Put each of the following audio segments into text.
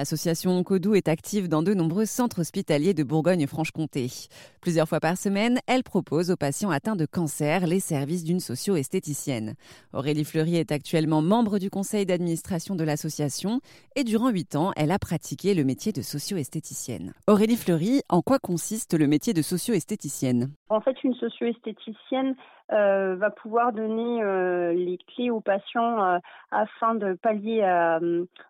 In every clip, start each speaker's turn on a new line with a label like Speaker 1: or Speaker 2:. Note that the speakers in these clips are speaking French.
Speaker 1: L'association Codou est active dans de nombreux centres hospitaliers de Bourgogne-Franche-Comté. Plusieurs fois par semaine, elle propose aux patients atteints de cancer les services d'une socio-esthéticienne. Aurélie Fleury est actuellement membre du conseil d'administration de l'association et durant huit ans, elle a pratiqué le métier de socio-esthéticienne. Aurélie Fleury, en quoi consiste le métier de socio-esthéticienne?
Speaker 2: En fait, une socio-esthéticienne euh, va pouvoir donner euh, les clés aux patients euh, afin de pallier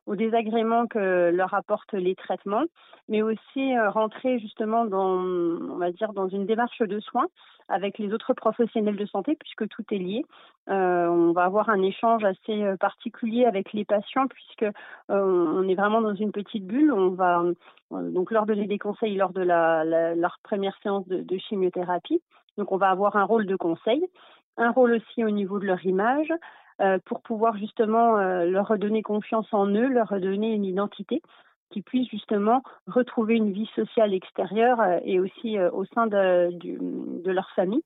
Speaker 2: au désagrément que leur apportent les traitements, mais aussi rentrer justement dans, on va dire, dans une démarche de soins avec les autres professionnels de santé puisque tout est lié. on va avoir un échange assez particulier avec les patients puisque on est vraiment dans une petite bulle. On va donc leur donner des conseils lors de la, leur première séance de chimiothérapie. Donc on va avoir un rôle de conseil, un rôle aussi au niveau de leur image, euh, pour pouvoir justement euh, leur redonner confiance en eux, leur redonner une identité, qu'ils puissent justement retrouver une vie sociale extérieure euh, et aussi au sein de, leur famille.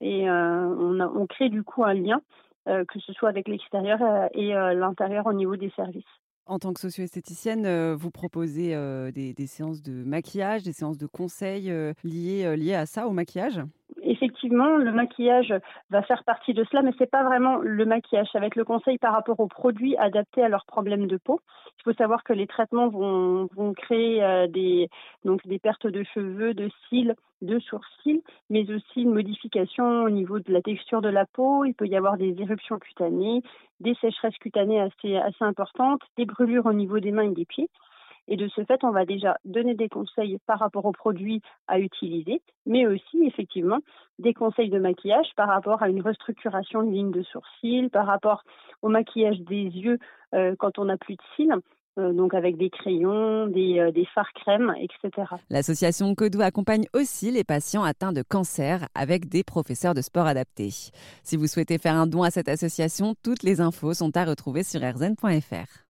Speaker 2: Et on, crée du coup un lien, que ce soit avec l'extérieur et l'intérieur au niveau des services.
Speaker 1: En tant que socio-esthéticienne, vous proposez des, des, séances de maquillage, des séances de conseils liées, liées à ça, au maquillage?
Speaker 2: Effectivement, le maquillage va faire partie de cela, mais c'est pas vraiment le maquillage. Ça va être le conseil par rapport aux produits adaptés à leurs problèmes de peau. Il faut savoir que les traitements vont, créer euh, des, donc des pertes de cheveux, de cils, de sourcils, mais aussi une modification au niveau de la texture de la peau. Il peut y avoir des éruptions cutanées, des sécheresses cutanées assez, assez importantes, des brûlures au niveau des mains et des pieds. Et de ce fait, on va déjà donner des conseils par rapport aux produits à utiliser, mais aussi effectivement des conseils de maquillage par rapport à une restructuration de ligne de sourcils, par rapport au maquillage des yeux euh, quand on n'a plus de cils. Euh, donc avec des crayons, des, euh, des fards crème, etc.
Speaker 1: L'association Codou accompagne aussi les patients atteints de cancer avec des professeurs de sport adaptés. Si vous souhaitez faire un don à cette association, toutes les infos sont à retrouver sur rzn.fr.